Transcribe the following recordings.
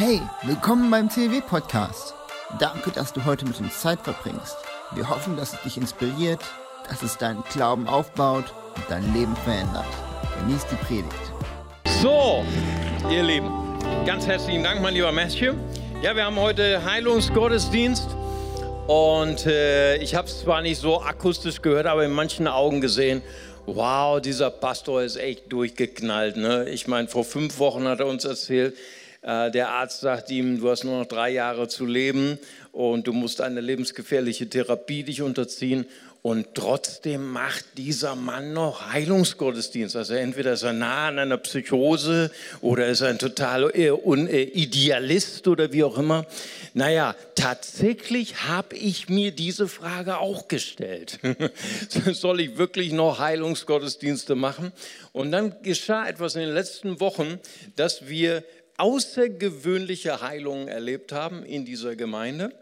Hey, willkommen beim CW-Podcast. Danke, dass du heute mit uns Zeit verbringst. Wir hoffen, dass es dich inspiriert, dass es deinen Glauben aufbaut und dein Leben verändert. Genieß die Predigt. So, ihr Lieben, ganz herzlichen Dank, mein lieber Matthew. Ja, wir haben heute Heilungsgottesdienst und äh, ich habe es zwar nicht so akustisch gehört, aber in manchen Augen gesehen, wow, dieser Pastor ist echt durchgeknallt. Ne? Ich meine, vor fünf Wochen hat er uns erzählt, äh, der Arzt sagt ihm, du hast nur noch drei Jahre zu leben und du musst eine lebensgefährliche Therapie dich unterziehen. Und trotzdem macht dieser Mann noch Heilungsgottesdienst. Also entweder ist er nah an einer Psychose oder ist er ein total äh, äh, Idealist oder wie auch immer. Naja, tatsächlich habe ich mir diese Frage auch gestellt. Soll ich wirklich noch Heilungsgottesdienste machen? Und dann geschah etwas in den letzten Wochen, dass wir außergewöhnliche Heilungen erlebt haben in dieser Gemeinde.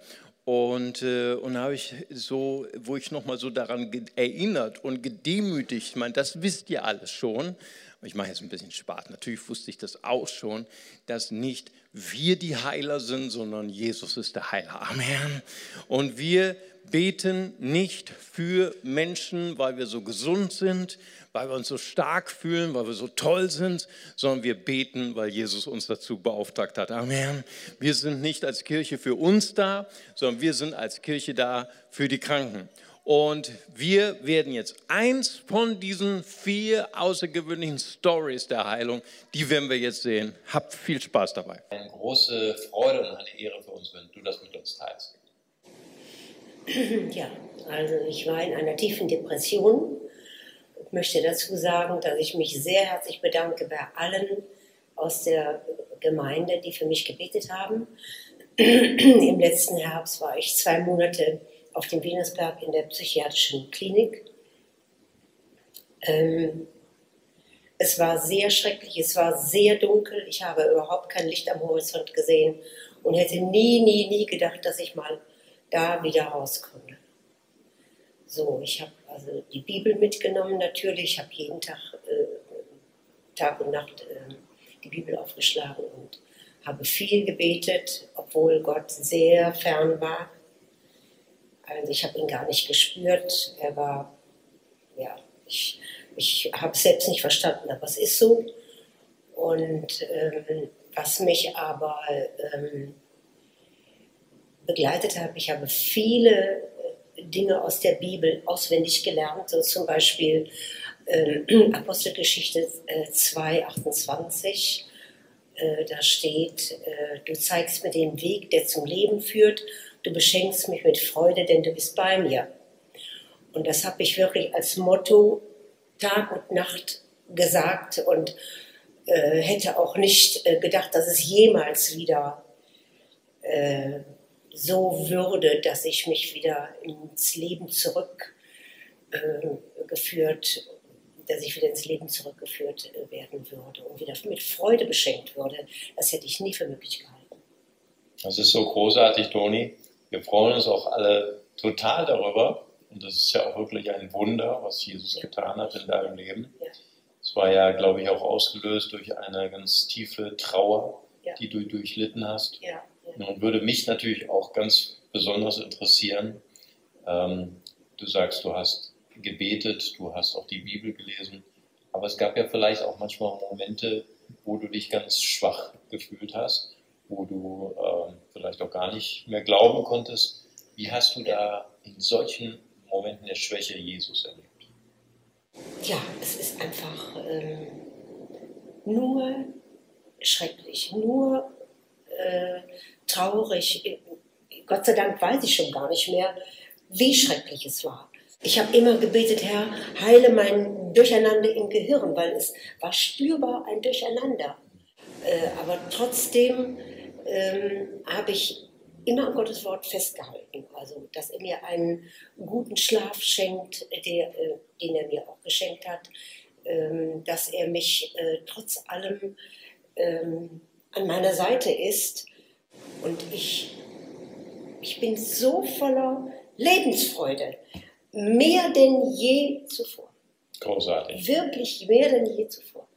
Und, äh, und habe ich so, wo ich nochmal so daran erinnert und gedemütigt, ich meine, das wisst ihr alles schon, ich mache jetzt ein bisschen Spaß, natürlich wusste ich das auch schon, dass nicht wir die Heiler sind, sondern Jesus ist der Heiler. Amen. Und wir beten nicht für Menschen, weil wir so gesund sind, weil wir uns so stark fühlen, weil wir so toll sind, sondern wir beten, weil Jesus uns dazu beauftragt hat. Amen. Wir sind nicht als Kirche für uns da, sondern wir sind als Kirche da für die Kranken. Und wir werden jetzt eins von diesen vier außergewöhnlichen Stories der Heilung, die werden wir jetzt sehen. Habt viel Spaß dabei. Eine große Freude und eine Ehre für uns, wenn du das mit uns teilst. Ja, also ich war in einer tiefen Depression ich möchte dazu sagen, dass ich mich sehr herzlich bedanke bei allen aus der Gemeinde, die für mich gebetet haben. Im letzten Herbst war ich zwei Monate auf dem Venusberg in der psychiatrischen Klinik. Ähm, es war sehr schrecklich, es war sehr dunkel, ich habe überhaupt kein Licht am Horizont gesehen und hätte nie, nie, nie gedacht, dass ich mal da wieder rauskomme. So, ich habe also die Bibel mitgenommen natürlich. Ich habe jeden Tag, äh, Tag und Nacht äh, die Bibel aufgeschlagen und habe viel gebetet, obwohl Gott sehr fern war. Also ich habe ihn gar nicht gespürt. Er war, ja, ich, ich habe selbst nicht verstanden, aber es ist so. Und ähm, was mich aber ähm, begleitet hat, ich habe viele Dinge aus der Bibel auswendig gelernt, so zum Beispiel äh, Apostelgeschichte äh, 2, 28. Äh, da steht, äh, du zeigst mir den Weg, der zum Leben führt, du beschenkst mich mit Freude, denn du bist bei mir. Und das habe ich wirklich als Motto Tag und Nacht gesagt und äh, hätte auch nicht äh, gedacht, dass es jemals wieder so würde, dass ich mich wieder ins Leben zurückgeführt, äh, dass ich wieder ins Leben zurückgeführt äh, werden würde und wieder mit Freude beschenkt würde. Das hätte ich nie für möglich gehalten. Das ist so großartig, Toni. Wir freuen uns auch alle total darüber. Und das ist ja auch wirklich ein Wunder, was Jesus getan hat in deinem Leben. Es ja. war ja, glaube ich, auch ausgelöst durch eine ganz tiefe Trauer, ja. die du durchlitten hast. Ja. Nun würde mich natürlich auch ganz besonders interessieren, ähm, du sagst, du hast gebetet, du hast auch die Bibel gelesen, aber es gab ja vielleicht auch manchmal Momente, wo du dich ganz schwach gefühlt hast, wo du äh, vielleicht auch gar nicht mehr glauben konntest. Wie hast du da in solchen Momenten der Schwäche Jesus erlebt? Ja, es ist einfach ähm, nur schrecklich, nur äh, traurig. Gott sei Dank weiß ich schon gar nicht mehr, wie schrecklich es war. Ich habe immer gebetet, Herr, heile mein Durcheinander im Gehirn, weil es war spürbar ein Durcheinander. Äh, aber trotzdem ähm, habe ich immer an Gottes Wort festgehalten. Also, dass er mir einen guten Schlaf schenkt, der, äh, den er mir auch geschenkt hat, ähm, dass er mich äh, trotz allem ähm, an meiner Seite ist und ich, ich bin so voller Lebensfreude, mehr denn je zuvor. Großartig. Wirklich mehr denn je zuvor.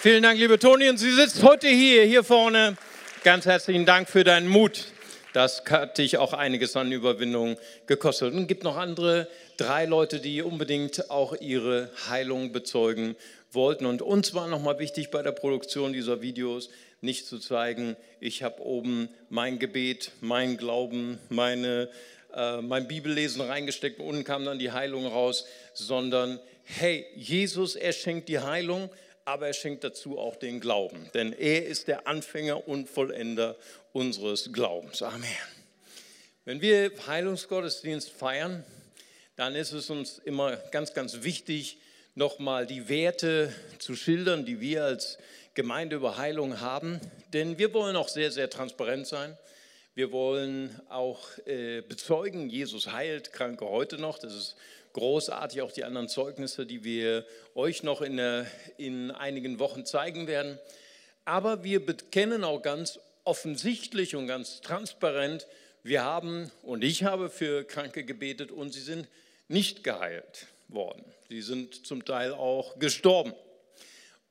Vielen Dank, liebe Toni. Und sie sitzt heute hier, hier vorne. Ganz herzlichen Dank für deinen Mut. Das hat dich auch einiges an Überwindung gekostet. Und es gibt noch andere drei Leute, die unbedingt auch ihre Heilung bezeugen wollten. Und uns war nochmal wichtig bei der Produktion dieser Videos, nicht zu zeigen, ich habe oben mein Gebet, mein Glauben, meine, äh, mein Bibellesen reingesteckt und unten kam dann die Heilung raus, sondern hey, Jesus, er schenkt die Heilung, aber er schenkt dazu auch den Glauben, denn er ist der Anfänger und Vollender unseres Glaubens. Amen. Wenn wir Heilungsgottesdienst feiern, dann ist es uns immer ganz, ganz wichtig, nochmal die Werte zu schildern, die wir als Gemeinde über Heilung haben. Denn wir wollen auch sehr, sehr transparent sein. Wir wollen auch äh, bezeugen, Jesus heilt Kranke heute noch. Das ist großartig, auch die anderen Zeugnisse, die wir euch noch in, der, in einigen Wochen zeigen werden. Aber wir bekennen auch ganz offensichtlich und ganz transparent, wir haben und ich habe für Kranke gebetet und sie sind nicht geheilt worden. Sie sind zum Teil auch gestorben.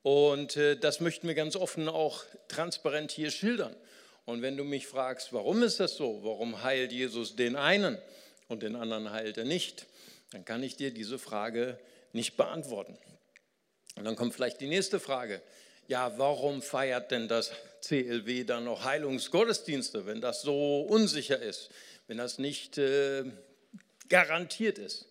Und äh, das möchten wir ganz offen auch transparent hier schildern. Und wenn du mich fragst, warum ist das so? Warum heilt Jesus den einen und den anderen heilt er nicht? dann kann ich dir diese Frage nicht beantworten. Und dann kommt vielleicht die nächste Frage. Ja, warum feiert denn das CLW dann noch Heilungsgottesdienste, wenn das so unsicher ist, wenn das nicht äh, garantiert ist?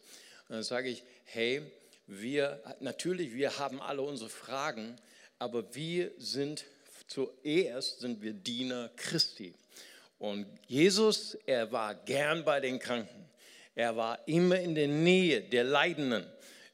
Und dann sage ich, hey, wir, natürlich, wir haben alle unsere Fragen, aber wir sind zuerst sind wir Diener Christi. Und Jesus, er war gern bei den Kranken. Er war immer in der Nähe der Leidenden.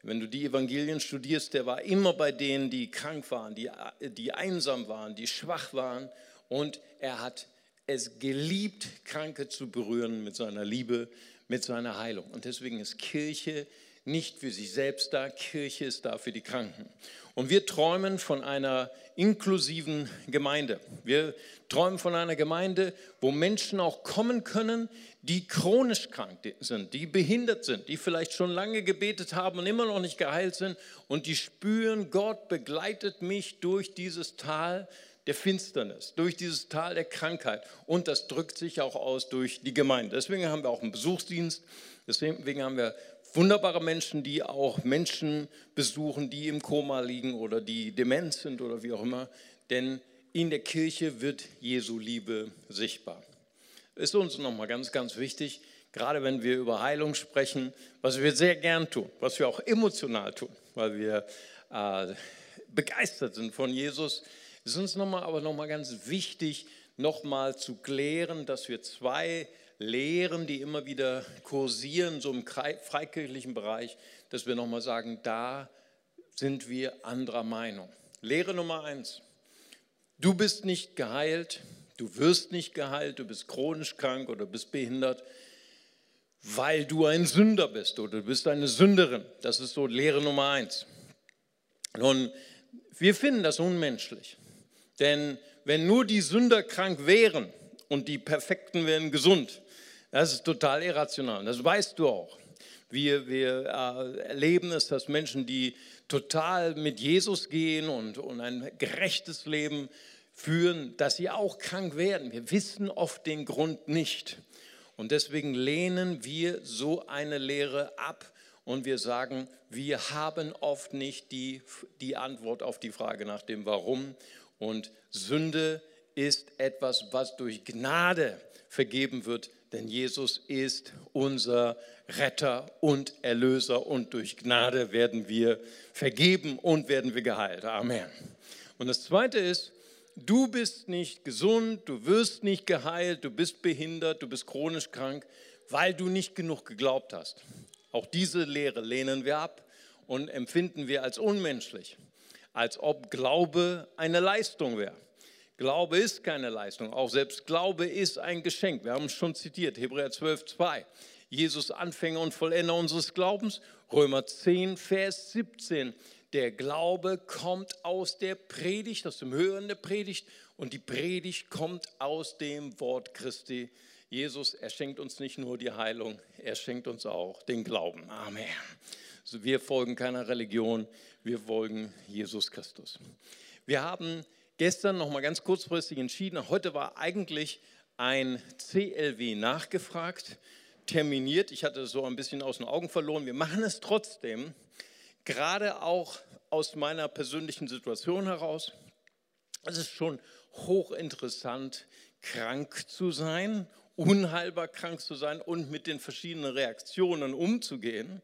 Wenn du die Evangelien studierst, der war immer bei denen, die krank waren, die, die einsam waren, die schwach waren. Und er hat es geliebt, Kranke zu berühren mit seiner Liebe, mit seiner Heilung. Und deswegen ist Kirche nicht für sich selbst da, Kirche ist da für die Kranken. Und wir träumen von einer inklusiven Gemeinde. Wir träumen von einer Gemeinde, wo Menschen auch kommen können, die chronisch krank sind, die behindert sind, die vielleicht schon lange gebetet haben und immer noch nicht geheilt sind und die spüren, Gott begleitet mich durch dieses Tal der Finsternis, durch dieses Tal der Krankheit. Und das drückt sich auch aus durch die Gemeinde. Deswegen haben wir auch einen Besuchsdienst, deswegen haben wir wunderbare Menschen, die auch Menschen besuchen, die im Koma liegen oder die dement sind oder wie auch immer. Denn in der Kirche wird Jesu Liebe sichtbar. Ist uns nochmal ganz, ganz wichtig, gerade wenn wir über Heilung sprechen, was wir sehr gern tun, was wir auch emotional tun, weil wir äh, begeistert sind von Jesus, ist uns nochmal, aber nochmal ganz wichtig, nochmal zu klären, dass wir zwei Lehren, die immer wieder kursieren, so im freikirchlichen Bereich, dass wir nochmal sagen, da sind wir anderer Meinung. Lehre Nummer eins. Du bist nicht geheilt, du wirst nicht geheilt, du bist chronisch krank oder bist behindert, weil du ein Sünder bist oder du bist eine Sünderin. Das ist so Lehre Nummer eins. Nun, wir finden das unmenschlich. Denn wenn nur die Sünder krank wären und die Perfekten wären gesund, das ist total irrational. Das weißt du auch. Wir, wir äh, erleben es, dass Menschen, die total mit Jesus gehen und, und ein gerechtes Leben führen, dass sie auch krank werden. Wir wissen oft den Grund nicht. Und deswegen lehnen wir so eine Lehre ab und wir sagen, wir haben oft nicht die, die Antwort auf die Frage nach dem Warum. Und Sünde ist etwas, was durch Gnade vergeben wird, denn Jesus ist unser Retter und Erlöser und durch Gnade werden wir vergeben und werden wir geheilt. Amen. Und das Zweite ist, du bist nicht gesund, du wirst nicht geheilt, du bist behindert, du bist chronisch krank, weil du nicht genug geglaubt hast. Auch diese Lehre lehnen wir ab und empfinden wir als unmenschlich, als ob Glaube eine Leistung wäre. Glaube ist keine Leistung, auch selbst Glaube ist ein Geschenk. Wir haben es schon zitiert, Hebräer 12, 2. Jesus Anfänger und Vollender unseres Glaubens, Römer 10, Vers 17. Der Glaube kommt aus der Predigt, aus dem Hören der Predigt und die Predigt kommt aus dem Wort Christi. Jesus, er schenkt uns nicht nur die Heilung, er schenkt uns auch den Glauben. Amen. Wir folgen keiner Religion, wir folgen Jesus Christus. Wir haben gestern noch mal ganz kurzfristig entschieden, heute war eigentlich ein CLW nachgefragt, terminiert. Ich hatte es so ein bisschen aus den Augen verloren. Wir machen es trotzdem, gerade auch aus meiner persönlichen Situation heraus. Es ist schon hochinteressant, krank zu sein, unheilbar krank zu sein und mit den verschiedenen Reaktionen umzugehen.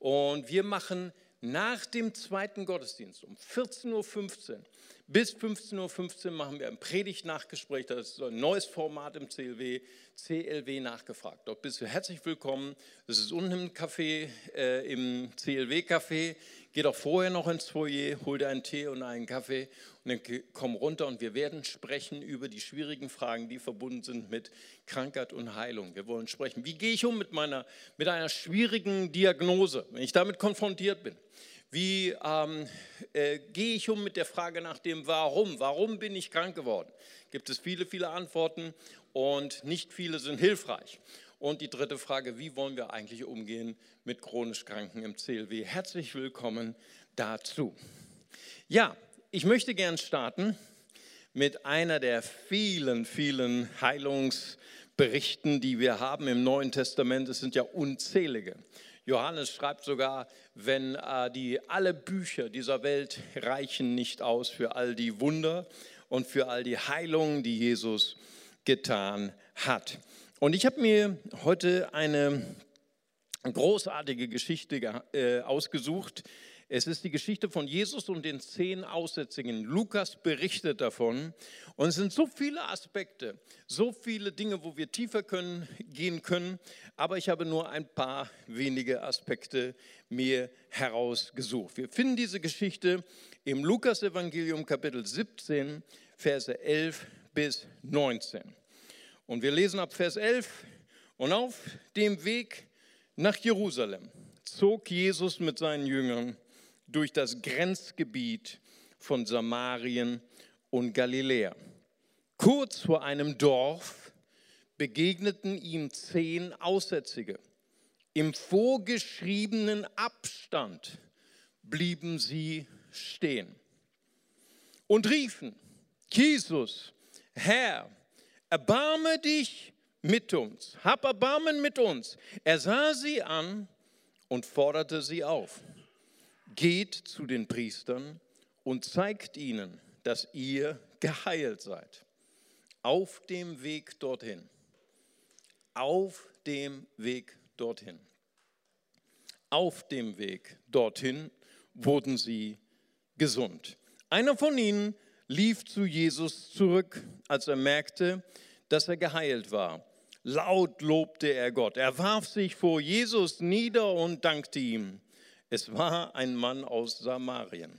Und wir machen nach dem zweiten Gottesdienst um 14.15 Uhr bis 15.15 Uhr machen wir ein Predigt-Nachgespräch. Das ist ein neues Format im CLW, CLW nachgefragt. Dort bist du herzlich willkommen. Das ist unten im Café, äh, im CLW-Café. Geh doch vorher noch ins Foyer, hol dir einen Tee und einen Kaffee und dann komm runter und wir werden sprechen über die schwierigen Fragen, die verbunden sind mit Krankheit und Heilung. Wir wollen sprechen, wie gehe ich um mit, meiner, mit einer schwierigen Diagnose, wenn ich damit konfrontiert bin. Wie ähm, äh, gehe ich um mit der Frage nach dem Warum? Warum bin ich krank geworden? Gibt es viele, viele Antworten und nicht viele sind hilfreich. Und die dritte Frage, wie wollen wir eigentlich umgehen mit chronisch Kranken im CLW? Herzlich willkommen dazu. Ja, ich möchte gern starten mit einer der vielen, vielen Heilungsberichten, die wir haben im Neuen Testament. Es sind ja unzählige. Johannes schreibt sogar, wenn äh, die alle Bücher dieser Welt reichen nicht aus für all die Wunder und für all die Heilungen, die Jesus getan hat. Und ich habe mir heute eine großartige Geschichte äh, ausgesucht, es ist die Geschichte von Jesus und den zehn Aussätzigen. Lukas berichtet davon. Und es sind so viele Aspekte, so viele Dinge, wo wir tiefer können, gehen können. Aber ich habe nur ein paar wenige Aspekte mir herausgesucht. Wir finden diese Geschichte im Lukas-Evangelium, Kapitel 17, Verse 11 bis 19. Und wir lesen ab Vers 11. Und auf dem Weg nach Jerusalem zog Jesus mit seinen Jüngern durch das Grenzgebiet von Samarien und Galiläa. Kurz vor einem Dorf begegneten ihm zehn Aussätzige. Im vorgeschriebenen Abstand blieben sie stehen und riefen, Jesus, Herr, erbarme dich mit uns, hab Erbarmen mit uns. Er sah sie an und forderte sie auf geht zu den Priestern und zeigt ihnen, dass ihr geheilt seid. Auf dem Weg dorthin. Auf dem Weg dorthin. Auf dem Weg dorthin wurden sie gesund. Einer von ihnen lief zu Jesus zurück, als er merkte, dass er geheilt war. Laut lobte er Gott. Er warf sich vor Jesus nieder und dankte ihm. Es war ein Mann aus Samarien.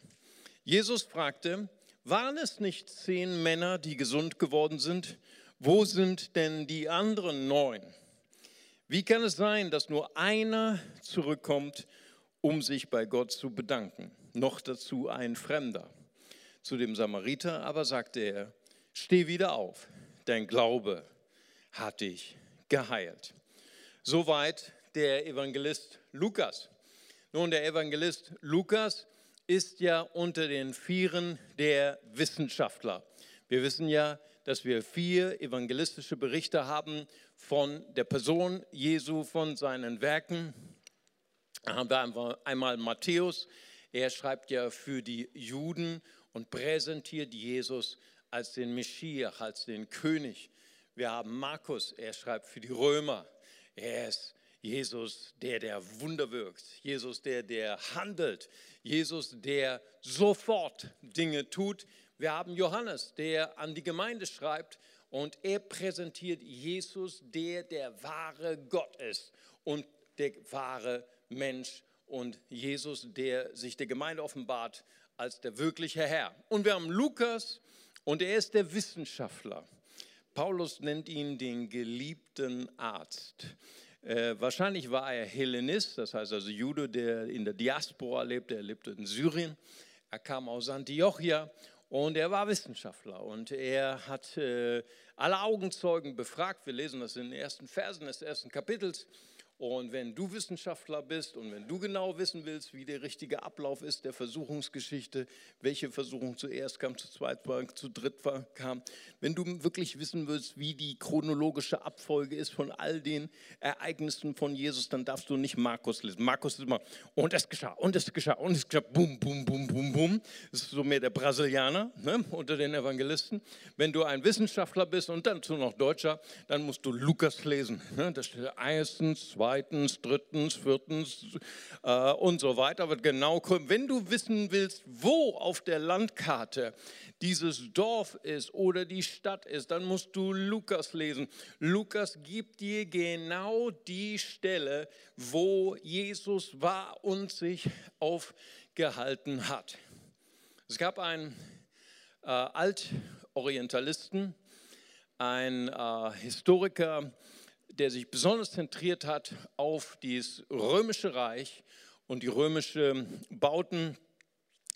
Jesus fragte, waren es nicht zehn Männer, die gesund geworden sind? Wo sind denn die anderen neun? Wie kann es sein, dass nur einer zurückkommt, um sich bei Gott zu bedanken? Noch dazu ein Fremder. Zu dem Samariter aber sagte er, steh wieder auf, dein Glaube hat dich geheilt. Soweit der Evangelist Lukas. Nun, der Evangelist Lukas ist ja unter den Vieren der Wissenschaftler. Wir wissen ja, dass wir vier evangelistische Berichte haben von der Person Jesu, von seinen Werken. Da haben wir einmal Matthäus, er schreibt ja für die Juden und präsentiert Jesus als den Meschiach, als den König. Wir haben Markus, er schreibt für die Römer. Er ist Jesus, der der Wunder wirkt, Jesus, der der handelt, Jesus, der sofort Dinge tut. Wir haben Johannes, der an die Gemeinde schreibt und er präsentiert Jesus, der der wahre Gott ist und der wahre Mensch und Jesus, der sich der Gemeinde offenbart als der wirkliche Herr. Und wir haben Lukas und er ist der Wissenschaftler. Paulus nennt ihn den geliebten Arzt. Äh, wahrscheinlich war er Hellenist, das heißt also Jude, der in der Diaspora lebte. Er lebte in Syrien. Er kam aus Antiochia und er war Wissenschaftler und er hat äh, alle Augenzeugen befragt. Wir lesen das in den ersten Versen des ersten Kapitels. Und wenn du Wissenschaftler bist und wenn du genau wissen willst, wie der richtige Ablauf ist der Versuchungsgeschichte, welche Versuchung zuerst kam, zu zweit war, zu dritt war, kam, wenn du wirklich wissen willst, wie die chronologische Abfolge ist von all den Ereignissen von Jesus, dann darfst du nicht Markus lesen. Markus ist immer, und es geschah, und es geschah, und es geschah, bum, bum, bum, bum, bum. Das ist so mehr der Brasilianer ne, unter den Evangelisten. Wenn du ein Wissenschaftler bist und dann noch Deutscher, dann musst du Lukas lesen. Ne? Das steht erstens, zweitens, zweitens, drittens, viertens äh, und so weiter wird genau kommen. Wenn du wissen willst, wo auf der Landkarte dieses Dorf ist oder die Stadt ist, dann musst du Lukas lesen. Lukas gibt dir genau die Stelle, wo Jesus war und sich aufgehalten hat. Es gab einen äh, Altorientalisten, ein äh, Historiker, der sich besonders zentriert hat auf das römische Reich und die römischen Bauten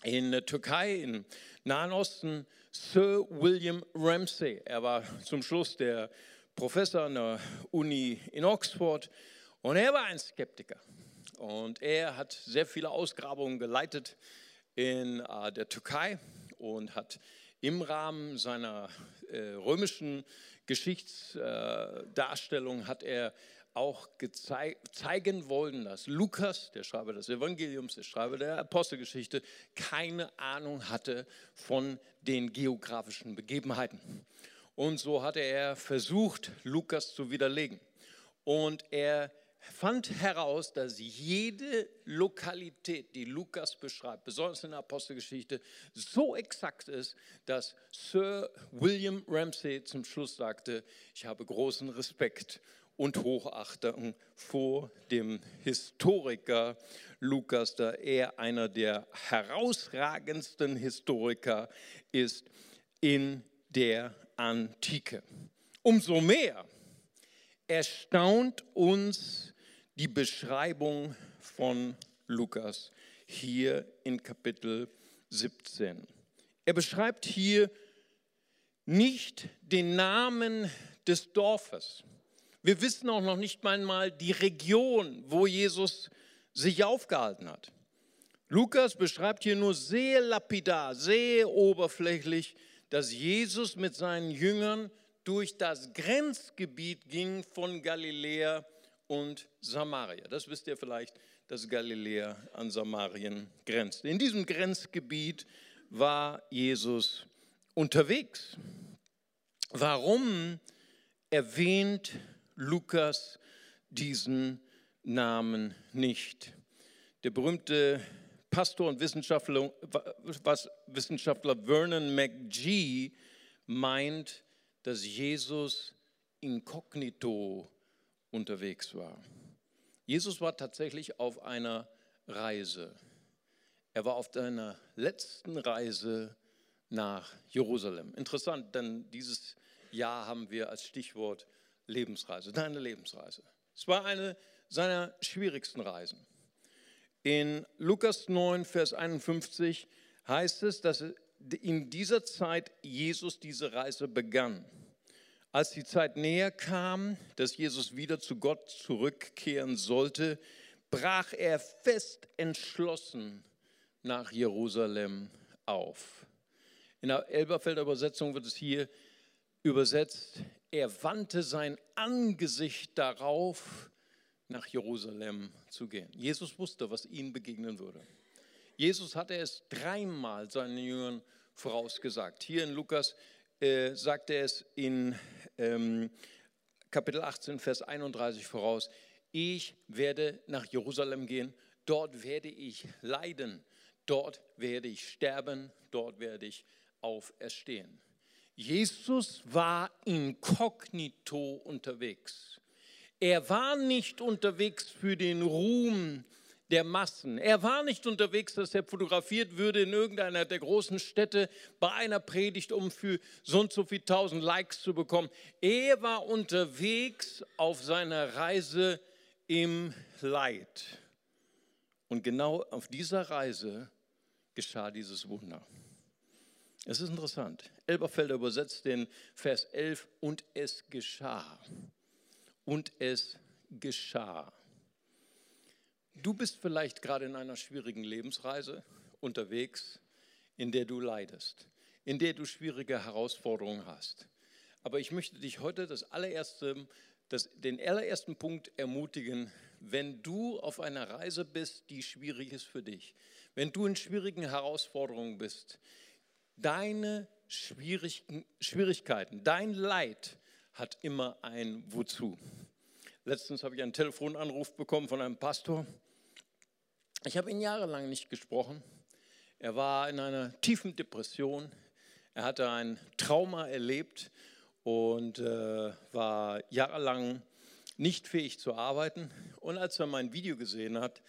in der Türkei, im Nahen Osten, Sir William Ramsay. Er war zum Schluss der Professor an der Uni in Oxford und er war ein Skeptiker. Und er hat sehr viele Ausgrabungen geleitet in äh, der Türkei und hat im Rahmen seiner äh, römischen Geschichtsdarstellung äh, hat er auch zeigen wollen, dass Lukas, der Schreiber des Evangeliums, der Schreiber der Apostelgeschichte, keine Ahnung hatte von den geografischen Begebenheiten. Und so hatte er versucht, Lukas zu widerlegen. Und er fand heraus, dass jede Lokalität, die Lukas beschreibt, besonders in der Apostelgeschichte, so exakt ist, dass Sir William Ramsay zum Schluss sagte, ich habe großen Respekt und Hochachtung vor dem Historiker Lukas, da er einer der herausragendsten Historiker ist in der Antike. Umso mehr erstaunt uns die Beschreibung von Lukas hier in Kapitel 17. Er beschreibt hier nicht den Namen des Dorfes. Wir wissen auch noch nicht einmal die Region, wo Jesus sich aufgehalten hat. Lukas beschreibt hier nur sehr lapidar, sehr oberflächlich, dass Jesus mit seinen Jüngern durch das Grenzgebiet ging von Galiläa und Samaria. Das wisst ihr vielleicht, dass Galiläa an Samarien grenzt. In diesem Grenzgebiet war Jesus unterwegs. Warum erwähnt Lukas diesen Namen nicht? Der berühmte Pastor und Wissenschaftler, Wissenschaftler Vernon McGee meint, dass Jesus inkognito unterwegs war. Jesus war tatsächlich auf einer Reise. Er war auf seiner letzten Reise nach Jerusalem. Interessant, denn dieses Jahr haben wir als Stichwort Lebensreise, deine Lebensreise. Es war eine seiner schwierigsten Reisen. In Lukas 9, Vers 51 heißt es, dass in dieser Zeit Jesus diese Reise begann. Als die Zeit näher kam, dass Jesus wieder zu Gott zurückkehren sollte, brach er fest entschlossen nach Jerusalem auf. In der Elberfelder Übersetzung wird es hier übersetzt, er wandte sein Angesicht darauf, nach Jerusalem zu gehen. Jesus wusste, was ihm begegnen würde. Jesus hatte es dreimal seinen Jüngern vorausgesagt. Hier in Lukas äh, sagt er es in ähm, Kapitel 18, Vers 31 voraus. Ich werde nach Jerusalem gehen, dort werde ich leiden, dort werde ich sterben, dort werde ich auferstehen. Jesus war inkognito unterwegs. Er war nicht unterwegs für den Ruhm der Massen. Er war nicht unterwegs, dass er fotografiert würde in irgendeiner der großen Städte bei einer Predigt, um für so und so viel tausend Likes zu bekommen. Er war unterwegs auf seiner Reise im Leid. Und genau auf dieser Reise geschah dieses Wunder. Es ist interessant. Elberfelder übersetzt den Vers 11 und es geschah. Und es geschah. Du bist vielleicht gerade in einer schwierigen Lebensreise unterwegs, in der du leidest, in der du schwierige Herausforderungen hast. Aber ich möchte dich heute das allererste, das, den allerersten Punkt ermutigen, wenn du auf einer Reise bist, die schwierig ist für dich, wenn du in schwierigen Herausforderungen bist, deine Schwierigkeiten, dein Leid hat immer ein Wozu. Letztens habe ich einen Telefonanruf bekommen von einem Pastor, ich habe ihn jahrelang nicht gesprochen. Er war in einer tiefen Depression. Er hatte ein Trauma erlebt und äh, war jahrelang nicht fähig zu arbeiten. Und als er mein Video gesehen hat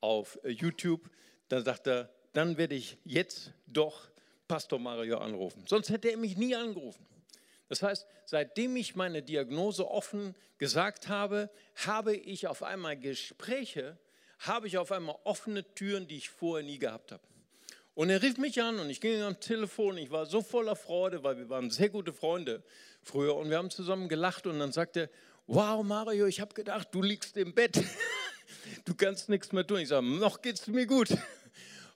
auf äh, YouTube, dann sagte er, dann werde ich jetzt doch Pastor Mario anrufen. Sonst hätte er mich nie angerufen. Das heißt, seitdem ich meine Diagnose offen gesagt habe, habe ich auf einmal Gespräche habe ich auf einmal offene Türen, die ich vorher nie gehabt habe. Und er rief mich an und ich ging am Telefon. Ich war so voller Freude, weil wir waren sehr gute Freunde früher und wir haben zusammen gelacht und dann sagte er, wow Mario, ich habe gedacht, du liegst im Bett, du kannst nichts mehr tun. Ich sage, noch geht es mir gut.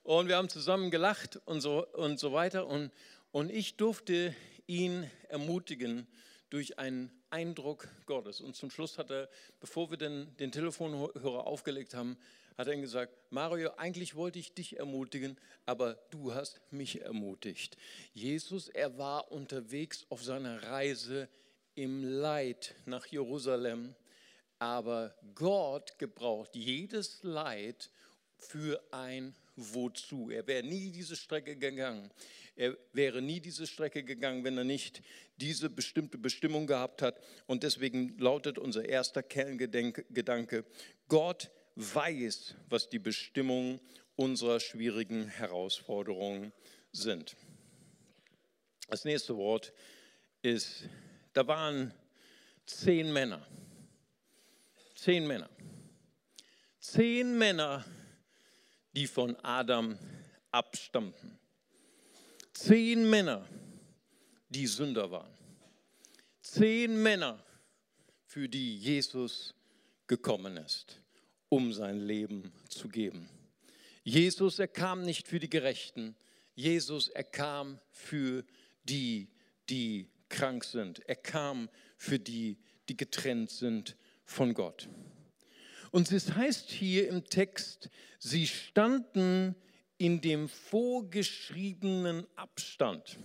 Und wir haben zusammen gelacht und so, und so weiter und, und ich durfte ihn ermutigen durch einen Eindruck Gottes. Und zum Schluss hat er, bevor wir den, den Telefonhörer aufgelegt haben, hat er gesagt, Mario, eigentlich wollte ich dich ermutigen, aber du hast mich ermutigt. Jesus, er war unterwegs auf seiner Reise im Leid nach Jerusalem, aber Gott gebraucht jedes Leid für ein wozu. Er wäre nie diese Strecke gegangen. Er wäre nie diese Strecke gegangen, wenn er nicht diese bestimmte Bestimmung gehabt hat. Und deswegen lautet unser erster Kerngedanke, Gott weiß, was die Bestimmungen unserer schwierigen Herausforderungen sind. Das nächste Wort ist, da waren zehn Männer. Zehn Männer. Zehn Männer die von Adam abstammten. Zehn Männer, die Sünder waren. Zehn Männer, für die Jesus gekommen ist, um sein Leben zu geben. Jesus, er kam nicht für die Gerechten. Jesus, er kam für die, die krank sind. Er kam für die, die getrennt sind von Gott. Und es heißt hier im Text, sie standen in dem vorgeschriebenen Abstand.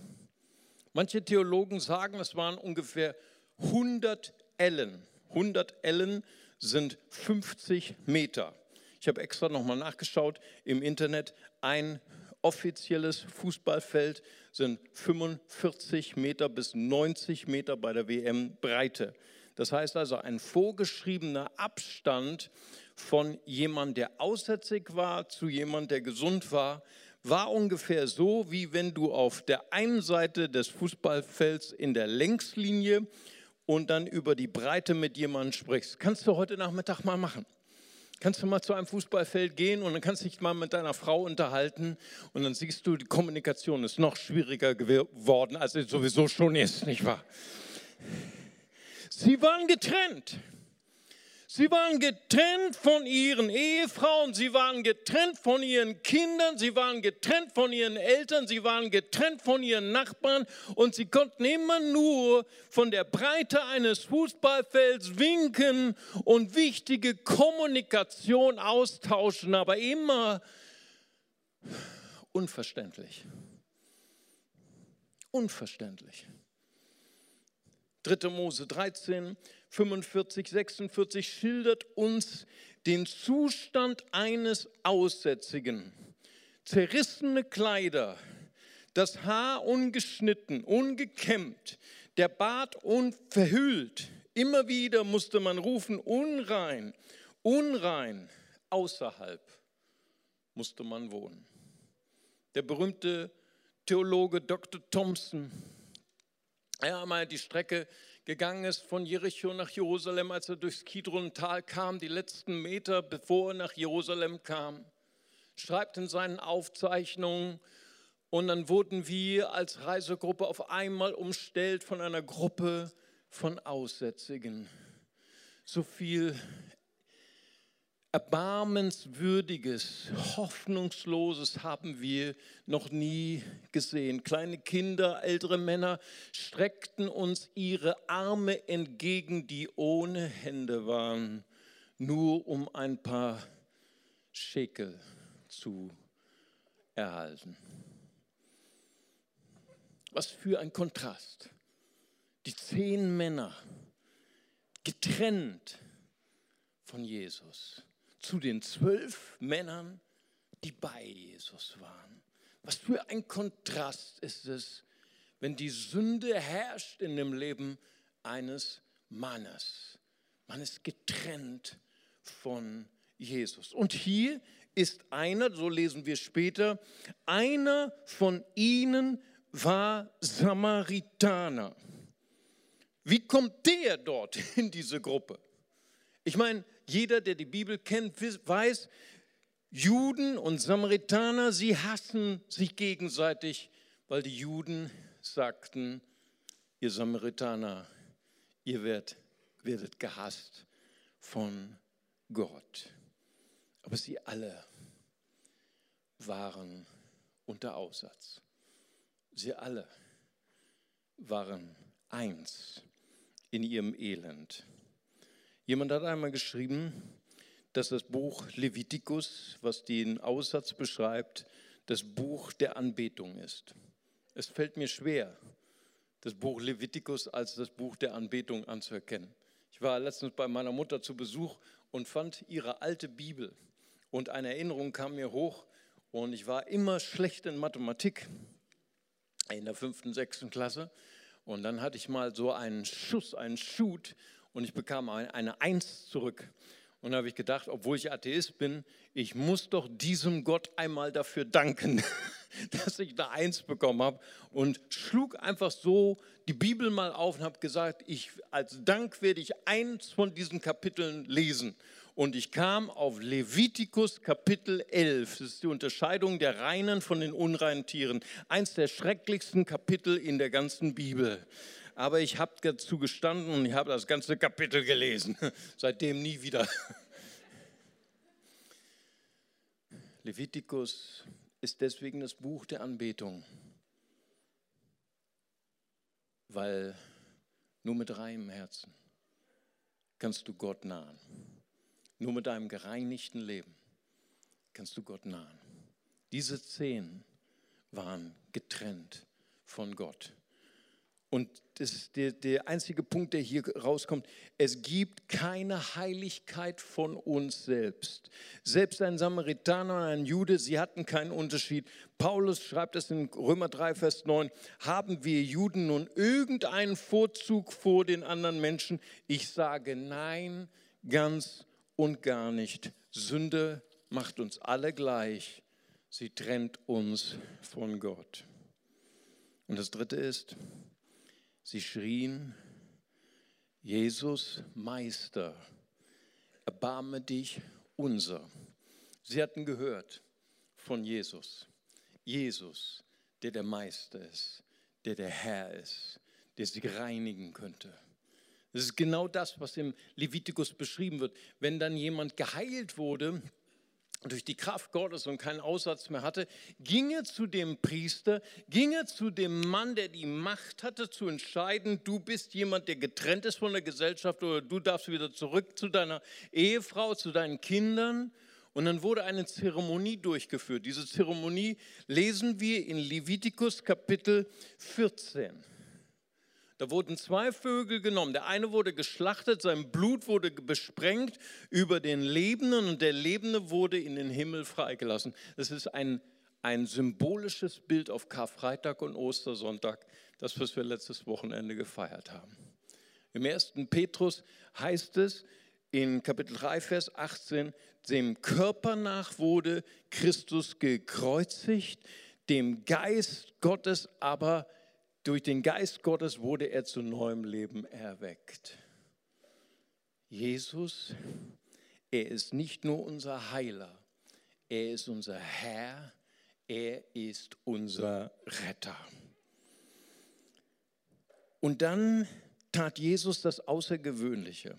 Manche Theologen sagen, es waren ungefähr 100 Ellen. 100 Ellen sind 50 Meter. Ich habe extra nochmal nachgeschaut im Internet. Ein offizielles Fußballfeld sind 45 Meter bis 90 Meter bei der WM Breite. Das heißt also ein vorgeschriebener Abstand von jemand, der aussätzig war, zu jemand, der gesund war, war ungefähr so, wie wenn du auf der einen Seite des Fußballfelds in der Längslinie und dann über die Breite mit jemandem sprichst. Kannst du heute Nachmittag mal machen. Kannst du mal zu einem Fußballfeld gehen und dann kannst du dich mal mit deiner Frau unterhalten und dann siehst du, die Kommunikation ist noch schwieriger geworden, als sie sowieso schon ist, nicht wahr? Sie waren getrennt. Sie waren getrennt von ihren Ehefrauen, sie waren getrennt von ihren Kindern, sie waren getrennt von ihren Eltern, sie waren getrennt von ihren Nachbarn und sie konnten immer nur von der Breite eines Fußballfelds winken und wichtige Kommunikation austauschen, aber immer unverständlich. Unverständlich. 3. Mose 13, 45, 46 schildert uns den Zustand eines Aussätzigen. Zerrissene Kleider, das Haar ungeschnitten, ungekämmt, der Bart unverhüllt. Immer wieder musste man rufen, unrein, unrein, außerhalb musste man wohnen. Der berühmte Theologe Dr. Thompson er einmal die Strecke gegangen ist von Jericho nach Jerusalem, als er durchs Kidron-Tal kam, die letzten Meter, bevor er nach Jerusalem kam, schreibt in seinen Aufzeichnungen, und dann wurden wir als Reisegruppe auf einmal umstellt von einer Gruppe von Aussätzigen. So viel Erbarmenswürdiges, Hoffnungsloses haben wir noch nie gesehen. Kleine Kinder, ältere Männer streckten uns ihre Arme entgegen, die ohne Hände waren, nur um ein paar Schekel zu erhalten. Was für ein Kontrast. Die zehn Männer getrennt von Jesus zu den zwölf Männern, die bei Jesus waren. Was für ein Kontrast ist es, wenn die Sünde herrscht in dem Leben eines Mannes. Man ist getrennt von Jesus. Und hier ist einer, so lesen wir später, einer von ihnen war Samaritaner. Wie kommt der dort in diese Gruppe? Ich meine, jeder, der die Bibel kennt, weiß, Juden und Samaritaner, sie hassen sich gegenseitig, weil die Juden sagten, ihr Samaritaner, ihr werdet, werdet gehasst von Gott. Aber sie alle waren unter Aussatz. Sie alle waren eins in ihrem Elend. Jemand hat einmal geschrieben, dass das Buch Levitikus, was den Aussatz beschreibt, das Buch der Anbetung ist. Es fällt mir schwer, das Buch Levitikus als das Buch der Anbetung anzuerkennen. Ich war letztens bei meiner Mutter zu Besuch und fand ihre alte Bibel. Und eine Erinnerung kam mir hoch und ich war immer schlecht in Mathematik in der fünften, sechsten Klasse. Und dann hatte ich mal so einen Schuss, einen Shoot und ich bekam eine Eins zurück. Und da habe ich gedacht, obwohl ich Atheist bin, ich muss doch diesem Gott einmal dafür danken, dass ich da Eins bekommen habe. Und schlug einfach so die Bibel mal auf und habe gesagt, ich, als Dank werde ich eins von diesen Kapiteln lesen. Und ich kam auf Levitikus Kapitel 11. Das ist die Unterscheidung der reinen von den unreinen Tieren. Eins der schrecklichsten Kapitel in der ganzen Bibel aber ich habe dazu gestanden und ich habe das ganze Kapitel gelesen. Seitdem nie wieder. Levitikus ist deswegen das Buch der Anbetung, weil nur mit reinem Herzen kannst du Gott nahen. Nur mit deinem gereinigten Leben kannst du Gott nahen. Diese zehn waren getrennt von Gott. Und das ist der, der einzige Punkt, der hier rauskommt. Es gibt keine Heiligkeit von uns selbst. Selbst ein Samaritaner und ein Jude, sie hatten keinen Unterschied. Paulus schreibt es in Römer 3, Vers 9. Haben wir Juden nun irgendeinen Vorzug vor den anderen Menschen? Ich sage nein, ganz und gar nicht. Sünde macht uns alle gleich. Sie trennt uns von Gott. Und das dritte ist, Sie schrien, Jesus, Meister, erbarme dich unser. Sie hatten gehört von Jesus. Jesus, der der Meister ist, der der Herr ist, der sie reinigen könnte. Das ist genau das, was im Levitikus beschrieben wird. Wenn dann jemand geheilt wurde, durch die Kraft Gottes und keinen Aussatz mehr hatte, ging er zu dem Priester, ging er zu dem Mann, der die Macht hatte zu entscheiden, du bist jemand, der getrennt ist von der Gesellschaft oder du darfst wieder zurück zu deiner Ehefrau, zu deinen Kindern. Und dann wurde eine Zeremonie durchgeführt. Diese Zeremonie lesen wir in Levitikus Kapitel 14. Da wurden zwei Vögel genommen. Der eine wurde geschlachtet, sein Blut wurde besprengt über den Lebenden und der Lebende wurde in den Himmel freigelassen. Das ist ein, ein symbolisches Bild auf Karfreitag und Ostersonntag, das, was wir letztes Wochenende gefeiert haben. Im ersten Petrus heißt es in Kapitel 3, Vers 18, dem Körper nach wurde Christus gekreuzigt, dem Geist Gottes aber gekreuzigt durch den Geist Gottes wurde er zu neuem Leben erweckt. Jesus, er ist nicht nur unser Heiler, er ist unser Herr, er ist unser Retter. Und dann tat Jesus das Außergewöhnliche.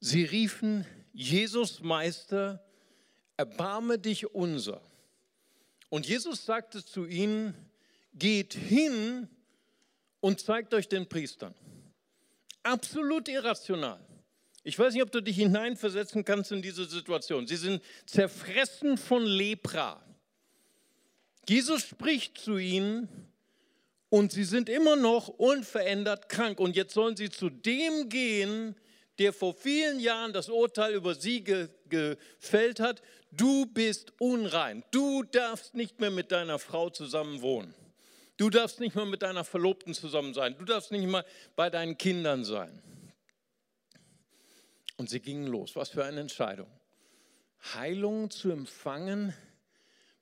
Sie riefen Jesus Meister, erbarme dich unser. Und Jesus sagte zu ihnen, geht hin und zeigt euch den Priestern. Absolut irrational. Ich weiß nicht, ob du dich hineinversetzen kannst in diese Situation. Sie sind zerfressen von Lepra. Jesus spricht zu ihnen und sie sind immer noch unverändert krank. Und jetzt sollen sie zu dem gehen, der vor vielen Jahren das Urteil über sie ge gefällt hat. Du bist unrein. Du darfst nicht mehr mit deiner Frau zusammen wohnen. Du darfst nicht mehr mit deiner Verlobten zusammen sein. Du darfst nicht mal bei deinen Kindern sein. Und sie gingen los. Was für eine Entscheidung. Heilung zu empfangen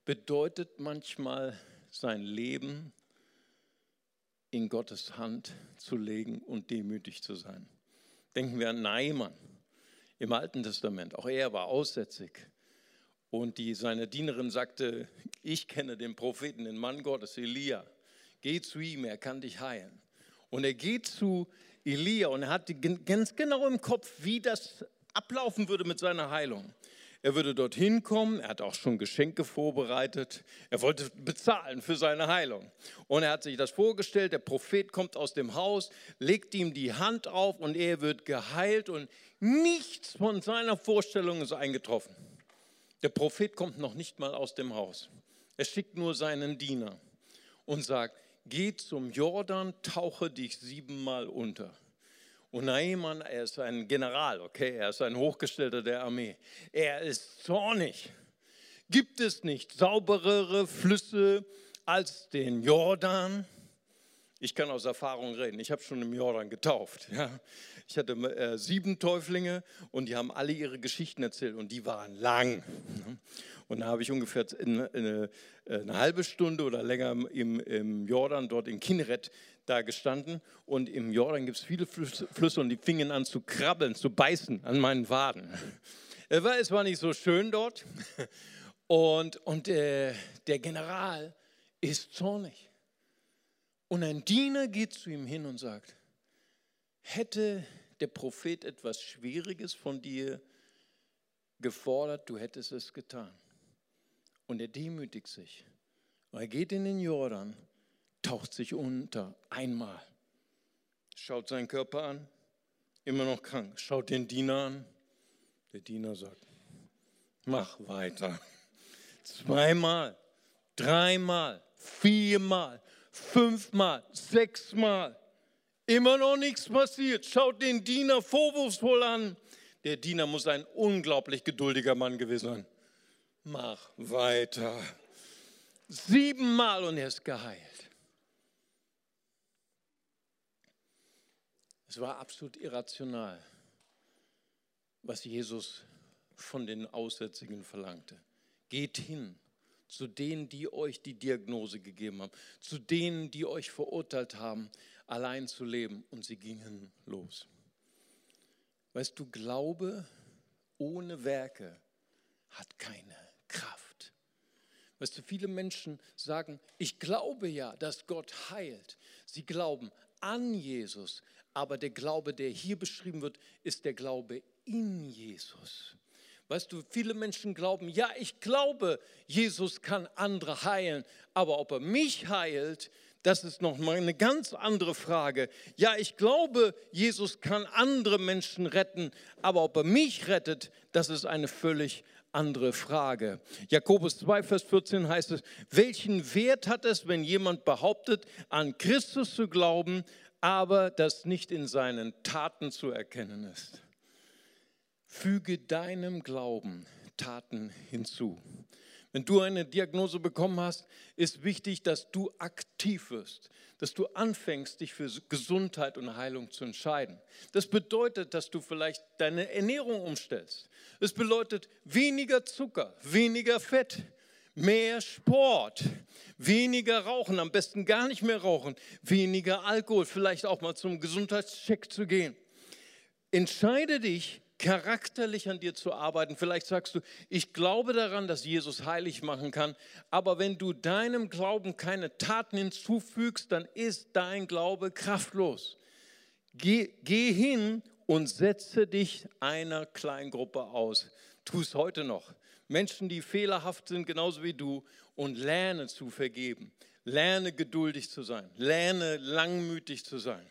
bedeutet manchmal sein Leben in Gottes Hand zu legen und demütig zu sein. Denken wir an Naaman im Alten Testament. Auch er war aussätzig. Und die, seine Dienerin sagte, ich kenne den Propheten, den Mann Gottes, Elia. Geh zu ihm, er kann dich heilen. Und er geht zu Elia und er hat ganz genau im Kopf, wie das ablaufen würde mit seiner Heilung. Er würde dorthin kommen, er hat auch schon Geschenke vorbereitet, er wollte bezahlen für seine Heilung. Und er hat sich das vorgestellt, der Prophet kommt aus dem Haus, legt ihm die Hand auf und er wird geheilt und nichts von seiner Vorstellung ist eingetroffen. Der Prophet kommt noch nicht mal aus dem Haus. Er schickt nur seinen Diener und sagt, geh zum Jordan, tauche dich siebenmal unter. Und Naaman, er ist ein General, okay, er ist ein Hochgestellter der Armee. Er ist zornig. Gibt es nicht sauberere Flüsse als den Jordan? Ich kann aus Erfahrung reden. Ich habe schon im Jordan getauft. Ja. Ich hatte äh, sieben Täuflinge und die haben alle ihre Geschichten erzählt und die waren lang. Und da habe ich ungefähr eine, eine, eine, halbe Stunde oder länger im, im Jordan, dort in Kinneret, da gestanden. Und im Jordan gibt es viele Flüsse und die fingen an zu krabbeln, zu beißen an meinen Waden. Es war, es war nicht so schön dort. Und, und äh, der General ist zornig. Und ein Diener geht zu ihm hin und sagt, hätte der Prophet etwas Schwieriges von dir gefordert, du hättest es getan. Und er demütigt sich. er geht in den Jordan, taucht sich unter, einmal, schaut seinen Körper an, immer noch krank, schaut den Diener an. Der Diener sagt, mach weiter. Zweimal, dreimal, viermal fünfmal, sechsmal. Immer noch nichts passiert. Schaut den Diener vorwurfsvoll an. Der Diener muss ein unglaublich geduldiger Mann gewesen sein. Mach weiter. Siebenmal und er ist geheilt. Es war absolut irrational, was Jesus von den Aussätzigen verlangte. Geht hin zu denen, die euch die Diagnose gegeben haben, zu denen, die euch verurteilt haben, allein zu leben. Und sie gingen los. Weißt du, Glaube ohne Werke hat keine Kraft. Weißt du, viele Menschen sagen, ich glaube ja, dass Gott heilt. Sie glauben an Jesus, aber der Glaube, der hier beschrieben wird, ist der Glaube in Jesus. Weißt du, viele Menschen glauben, ja, ich glaube, Jesus kann andere heilen, aber ob er mich heilt, das ist noch mal eine ganz andere Frage. Ja, ich glaube, Jesus kann andere Menschen retten, aber ob er mich rettet, das ist eine völlig andere Frage. Jakobus 2, Vers 14 heißt es, welchen Wert hat es, wenn jemand behauptet, an Christus zu glauben, aber das nicht in seinen Taten zu erkennen ist? Füge deinem Glauben Taten hinzu. Wenn du eine Diagnose bekommen hast, ist wichtig, dass du aktiv wirst, dass du anfängst, dich für Gesundheit und Heilung zu entscheiden. Das bedeutet, dass du vielleicht deine Ernährung umstellst. Es bedeutet weniger Zucker, weniger Fett, mehr Sport, weniger Rauchen, am besten gar nicht mehr rauchen, weniger Alkohol, vielleicht auch mal zum Gesundheitscheck zu gehen. Entscheide dich, charakterlich an dir zu arbeiten. Vielleicht sagst du, ich glaube daran, dass Jesus heilig machen kann, aber wenn du deinem Glauben keine Taten hinzufügst, dann ist dein Glaube kraftlos. Geh, geh hin und setze dich einer Kleingruppe aus. Tu es heute noch. Menschen, die fehlerhaft sind, genauso wie du, und lerne zu vergeben. Lerne geduldig zu sein. Lerne langmütig zu sein.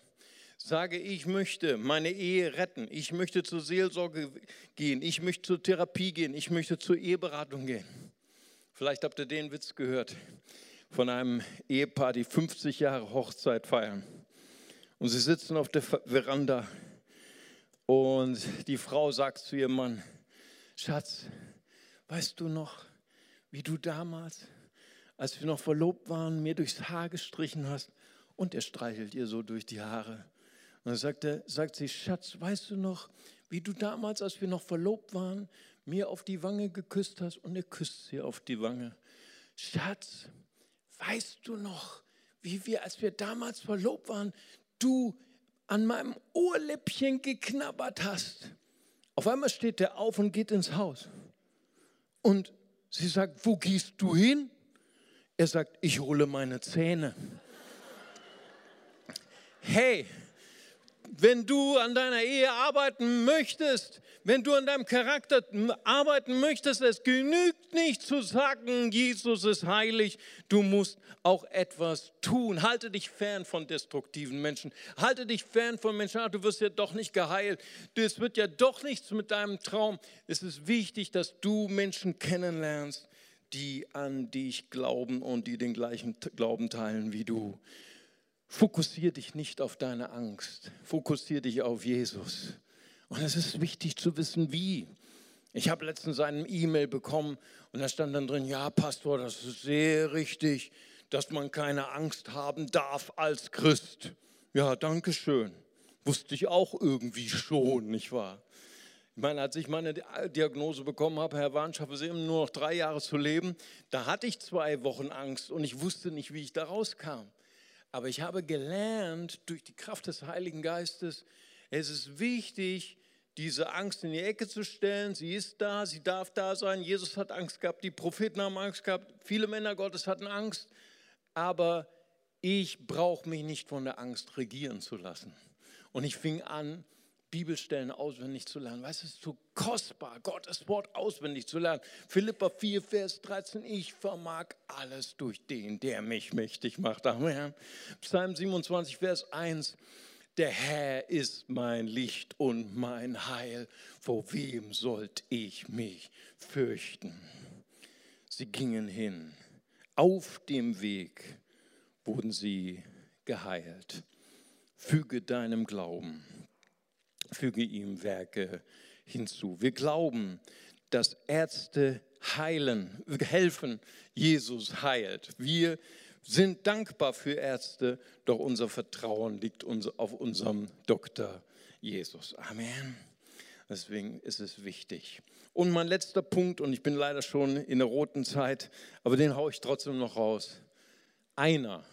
Sage, ich möchte meine Ehe retten. Ich möchte zur Seelsorge gehen. Ich möchte zur Therapie gehen. Ich möchte zur Eheberatung gehen. Vielleicht habt ihr den Witz gehört von einem Ehepaar, die 50 Jahre Hochzeit feiern. Und sie sitzen auf der Veranda und die Frau sagt zu ihrem Mann, Schatz, weißt du noch, wie du damals, als wir noch verlobt waren, mir durchs Haar gestrichen hast? Und er streichelt ihr so durch die Haare. Und dann sagt, er, sagt sie, Schatz, weißt du noch, wie du damals, als wir noch verlobt waren, mir auf die Wange geküsst hast? Und er küsst sie auf die Wange. Schatz, weißt du noch, wie wir, als wir damals verlobt waren, du an meinem Ohrläppchen geknabbert hast? Auf einmal steht er auf und geht ins Haus. Und sie sagt, wo gehst du hin? Er sagt, ich hole meine Zähne. Hey, wenn du an deiner Ehe arbeiten möchtest, wenn du an deinem Charakter arbeiten möchtest, es genügt nicht zu sagen, Jesus ist heilig, du musst auch etwas tun. Halte dich fern von destruktiven Menschen. Halte dich fern von Menschen, ach, du wirst ja doch nicht geheilt. Es wird ja doch nichts mit deinem Traum. Es ist wichtig, dass du Menschen kennenlernst, die an dich glauben und die den gleichen Glauben teilen wie du. Fokussiere dich nicht auf deine Angst, fokussiere dich auf Jesus. Und es ist wichtig zu wissen, wie. Ich habe letztens eine E-Mail bekommen und da stand dann drin, ja Pastor, das ist sehr richtig, dass man keine Angst haben darf als Christ. Ja, danke schön. Wusste ich auch irgendwie schon, nicht wahr? Ich meine, als ich meine Diagnose bekommen habe, Herr Warnsch, Sie eben nur noch drei Jahre zu leben, da hatte ich zwei Wochen Angst und ich wusste nicht, wie ich da rauskam. Aber ich habe gelernt durch die Kraft des Heiligen Geistes, es ist wichtig, diese Angst in die Ecke zu stellen. Sie ist da, sie darf da sein. Jesus hat Angst gehabt, die Propheten haben Angst gehabt, viele Männer Gottes hatten Angst. Aber ich brauche mich nicht von der Angst regieren zu lassen. Und ich fing an, Bibelstellen auswendig zu lernen. Weißt du, es ist so kostbar, Gottes Wort auswendig zu lernen. Philippa 4, Vers 13, ich vermag alles durch den, der mich mächtig macht. Amen. Psalm 27, Vers 1, der Herr ist mein Licht und mein Heil. Vor wem sollte ich mich fürchten? Sie gingen hin. Auf dem Weg wurden sie geheilt. Füge deinem Glauben füge ihm Werke hinzu. Wir glauben, dass Ärzte heilen, helfen, Jesus heilt. Wir sind dankbar für Ärzte, doch unser Vertrauen liegt auf unserem Doktor Jesus. Amen. Deswegen ist es wichtig. Und mein letzter Punkt, und ich bin leider schon in der roten Zeit, aber den haue ich trotzdem noch raus. Einer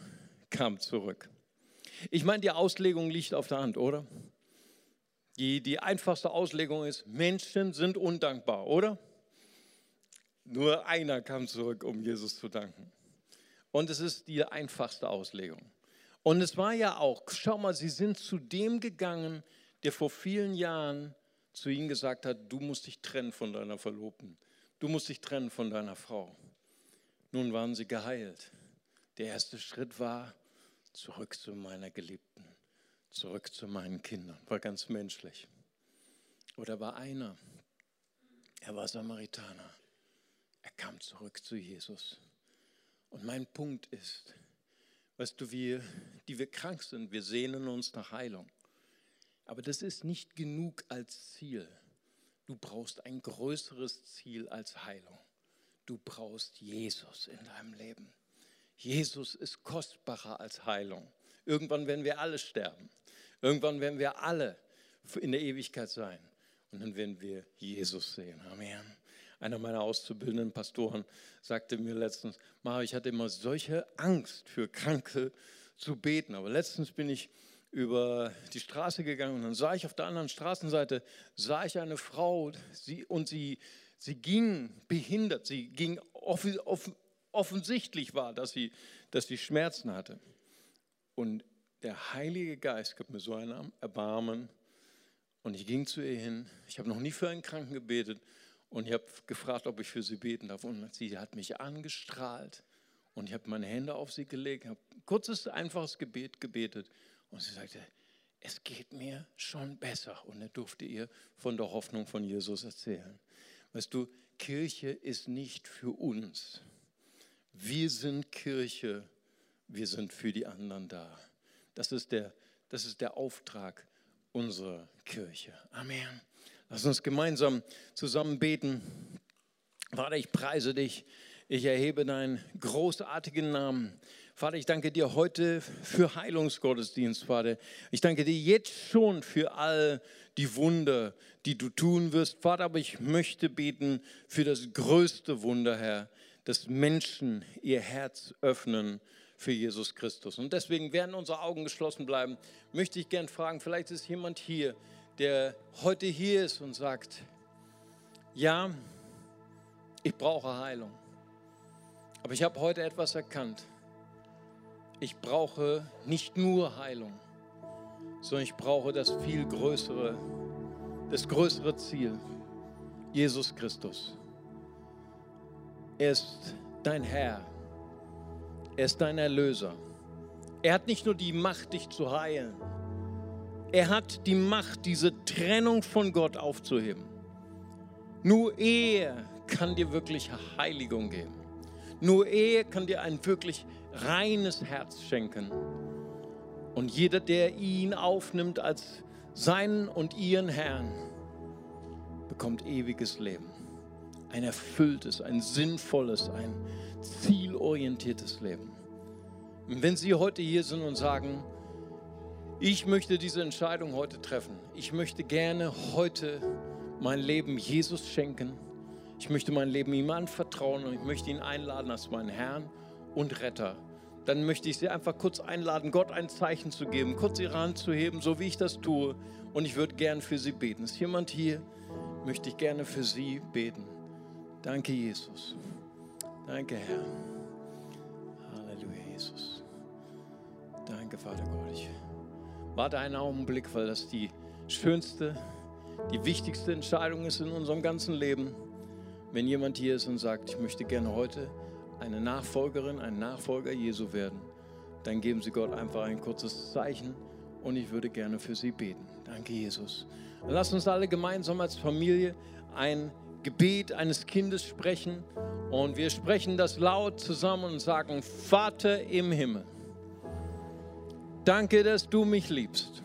kam zurück. Ich meine, die Auslegung liegt auf der Hand, oder? Die, die einfachste Auslegung ist, Menschen sind undankbar, oder? Nur einer kam zurück, um Jesus zu danken. Und es ist die einfachste Auslegung. Und es war ja auch, schau mal, sie sind zu dem gegangen, der vor vielen Jahren zu ihnen gesagt hat, du musst dich trennen von deiner Verlobten, du musst dich trennen von deiner Frau. Nun waren sie geheilt. Der erste Schritt war, zurück zu meiner Geliebten. Zurück zu meinen Kindern, war ganz menschlich. Oder war einer, er war Samaritaner, er kam zurück zu Jesus. Und mein Punkt ist, weißt du, wir, die wir krank sind, wir sehnen uns nach Heilung. Aber das ist nicht genug als Ziel. Du brauchst ein größeres Ziel als Heilung. Du brauchst Jesus in deinem Leben. Jesus ist kostbarer als Heilung. Irgendwann werden wir alle sterben. Irgendwann werden wir alle in der Ewigkeit sein. Und dann werden wir Jesus sehen. Amen. Einer meiner auszubildenden Pastoren sagte mir letztens, Mario, ich hatte immer solche Angst für Kranke zu beten. Aber letztens bin ich über die Straße gegangen und dann sah ich auf der anderen Straßenseite, sah ich eine Frau sie, und sie, sie ging behindert, sie ging offen, offen, offensichtlich war, dass sie, dass sie Schmerzen hatte. Und der Heilige Geist gibt mir so ein Erbarmen Und ich ging zu ihr hin. Ich habe noch nie für einen Kranken gebetet. Und ich habe gefragt, ob ich für sie beten darf. Und sie hat mich angestrahlt. Und ich habe meine Hände auf sie gelegt, habe ein kurzes, einfaches Gebet gebetet. Und sie sagte, es geht mir schon besser. Und er durfte ihr von der Hoffnung von Jesus erzählen. Weißt du, Kirche ist nicht für uns. Wir sind Kirche, wir sind für die anderen da. Das ist der, das ist der Auftrag unserer Kirche. Amen. Lass uns gemeinsam zusammen beten. Vater, ich preise dich. Ich erhebe deinen großartigen Namen. Vater, ich danke dir heute für Heilungsgottesdienst, Vater. Ich danke dir jetzt schon für all die Wunder, die du tun wirst, Vater. Aber ich möchte beten für das größte Wunder, Herr, dass Menschen ihr Herz öffnen für Jesus Christus. Und deswegen werden unsere Augen geschlossen bleiben. Möchte ich gern fragen, vielleicht ist jemand hier, der heute hier ist und sagt, ja, ich brauche Heilung. Aber ich habe heute etwas erkannt. Ich brauche nicht nur Heilung, sondern ich brauche das viel größere, das größere Ziel, Jesus Christus. Er ist dein Herr. Er ist dein Erlöser. Er hat nicht nur die Macht, dich zu heilen. Er hat die Macht, diese Trennung von Gott aufzuheben. Nur er kann dir wirklich Heiligung geben. Nur er kann dir ein wirklich reines Herz schenken. Und jeder, der ihn aufnimmt als seinen und ihren Herrn, bekommt ewiges Leben. Ein erfülltes, ein sinnvolles, ein zielorientiertes Leben. Und wenn Sie heute hier sind und sagen, ich möchte diese Entscheidung heute treffen, ich möchte gerne heute mein Leben Jesus schenken, ich möchte mein Leben ihm anvertrauen und ich möchte ihn einladen als meinen Herrn und Retter. Dann möchte ich Sie einfach kurz einladen, Gott ein Zeichen zu geben, kurz Ihre Hand zu heben, so wie ich das tue. Und ich würde gern für Sie beten. Ist jemand hier? Möchte ich gerne für Sie beten. Danke, Jesus. Danke, Herr. Halleluja, Jesus. Danke, Vater Gott. Ich warte einen Augenblick, weil das die schönste, die wichtigste Entscheidung ist in unserem ganzen Leben. Wenn jemand hier ist und sagt, ich möchte gerne heute eine Nachfolgerin, ein Nachfolger Jesu werden, dann geben Sie Gott einfach ein kurzes Zeichen und ich würde gerne für Sie beten. Danke, Jesus. Lass uns alle gemeinsam als Familie ein Gebet eines Kindes sprechen und wir sprechen das laut zusammen und sagen, Vater im Himmel, danke, dass du mich liebst.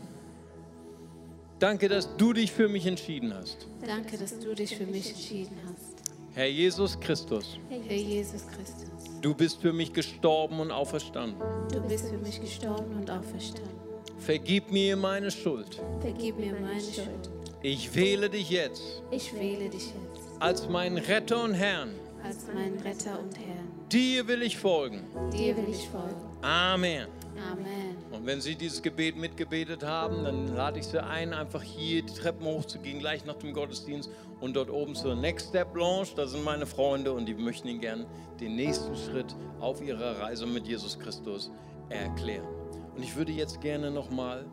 Danke, dass du dich für mich entschieden hast. Danke, dass du dich für mich entschieden hast. Herr Jesus Christus, Herr Jesus Christus, du bist für mich gestorben und auferstanden. du bist für mich gestorben und auferstanden. Vergib mir meine Schuld. Vergib mir meine Schuld. Ich wähle dich jetzt Ich wähle dich jetzt als meinen Retter und Herrn. als meinen Retter und Herrn. Dir will ich folgen. Dir will ich folgen. Amen. Amen. Und wenn Sie dieses Gebet mitgebetet haben, dann lade ich Sie ein, einfach hier die Treppen hochzugehen, gleich nach dem Gottesdienst und dort oben zur Next Step Lounge. Da sind meine Freunde und die möchten Ihnen gern den nächsten Schritt auf Ihrer Reise mit Jesus Christus erklären. Und ich würde jetzt gerne nochmal,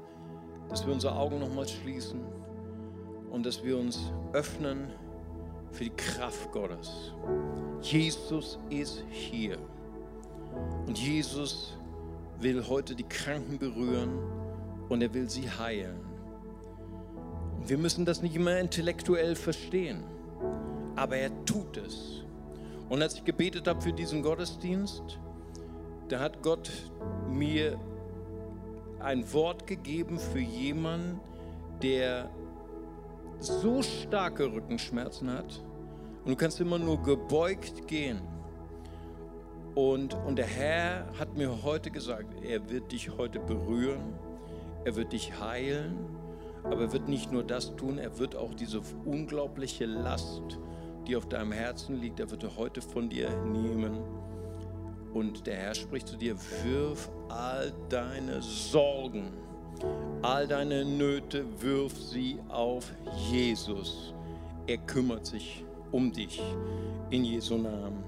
dass wir unsere Augen nochmal schließen und dass wir uns öffnen für die Kraft Gottes. Jesus ist hier. Und Jesus will heute die Kranken berühren und er will sie heilen. Und wir müssen das nicht immer intellektuell verstehen, aber er tut es. Und als ich gebetet habe für diesen Gottesdienst, da hat Gott mir ein Wort gegeben für jemanden, der so starke Rückenschmerzen hat und du kannst immer nur gebeugt gehen. Und, und der Herr hat mir heute gesagt, er wird dich heute berühren, er wird dich heilen, aber er wird nicht nur das tun, er wird auch diese unglaubliche Last, die auf deinem Herzen liegt, er wird heute von dir nehmen. Und der Herr spricht zu dir, wirf all deine Sorgen, all deine Nöte, wirf sie auf Jesus. Er kümmert sich um dich in Jesu Namen.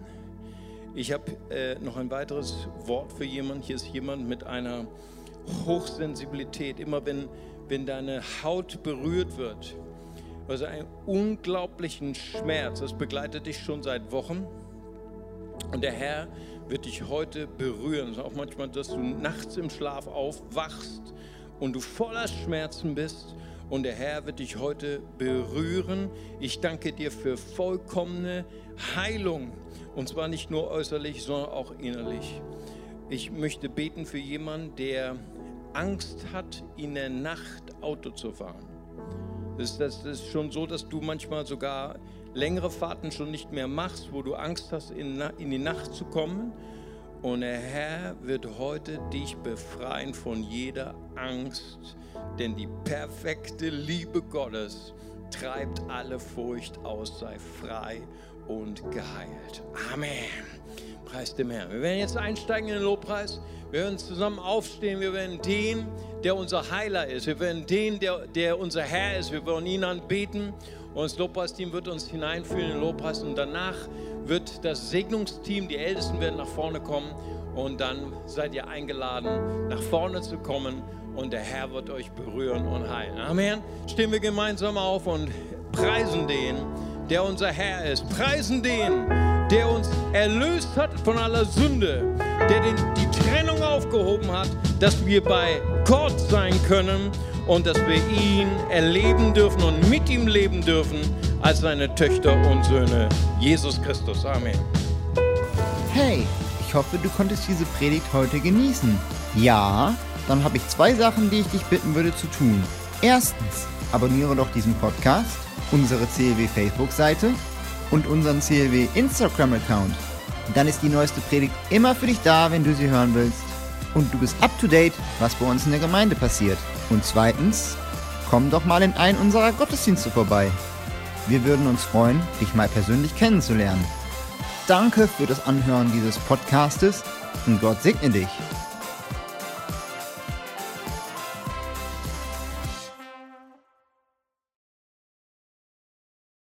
Ich habe äh, noch ein weiteres Wort für jemanden. Hier ist jemand mit einer Hochsensibilität. Immer wenn, wenn deine Haut berührt wird. Also einen unglaublichen Schmerz, das begleitet dich schon seit Wochen. Und der Herr wird dich heute berühren. Ist auch manchmal, dass du nachts im Schlaf aufwachst und du voller Schmerzen bist. Und der Herr wird dich heute berühren. Ich danke dir für vollkommene Heilung. Und zwar nicht nur äußerlich, sondern auch innerlich. Ich möchte beten für jemanden, der Angst hat, in der Nacht Auto zu fahren. Das, das, ist schon so, dass du manchmal sogar längere Fahrten schon nicht mehr machst, wo du Angst hast, in, in die Nacht zu kommen. Und der Herr wird heute dich befreien von jeder Angst, denn die perfekte Liebe Gottes treibt alle Furcht aus, sei frei und geheilt. Amen. Preis dem Herrn. Wir werden jetzt einsteigen in den Lobpreis. Wir werden zusammen aufstehen. Wir werden den, der unser Heiler ist. Wir werden den, der, der unser Herr ist. Wir wollen ihn anbeten. Und das Lobpreisteam wird uns hineinführen in den Lobpreis. Und danach wird das Segnungsteam, die Ältesten werden nach vorne kommen. Und dann seid ihr eingeladen, nach vorne zu kommen. Und der Herr wird euch berühren und heilen. Amen. Stehen wir gemeinsam auf und preisen den, der unser Herr ist. Preisen den, der uns erlöst hat von aller Sünde, der den, die Trennung aufgehoben hat, dass wir bei Gott sein können und dass wir ihn erleben dürfen und mit ihm leben dürfen als seine Töchter und Söhne. Jesus Christus. Amen. Hey, ich hoffe, du konntest diese Predigt heute genießen. Ja, dann habe ich zwei Sachen, die ich dich bitten würde zu tun. Erstens, abonniere doch diesen Podcast, unsere CLW Facebook-Seite und unseren CLW Instagram-Account. Dann ist die neueste Predigt immer für dich da, wenn du sie hören willst. Und du bist up to date, was bei uns in der Gemeinde passiert. Und zweitens, komm doch mal in einen unserer Gottesdienste vorbei. Wir würden uns freuen, dich mal persönlich kennenzulernen. Danke für das Anhören dieses Podcastes und Gott segne dich.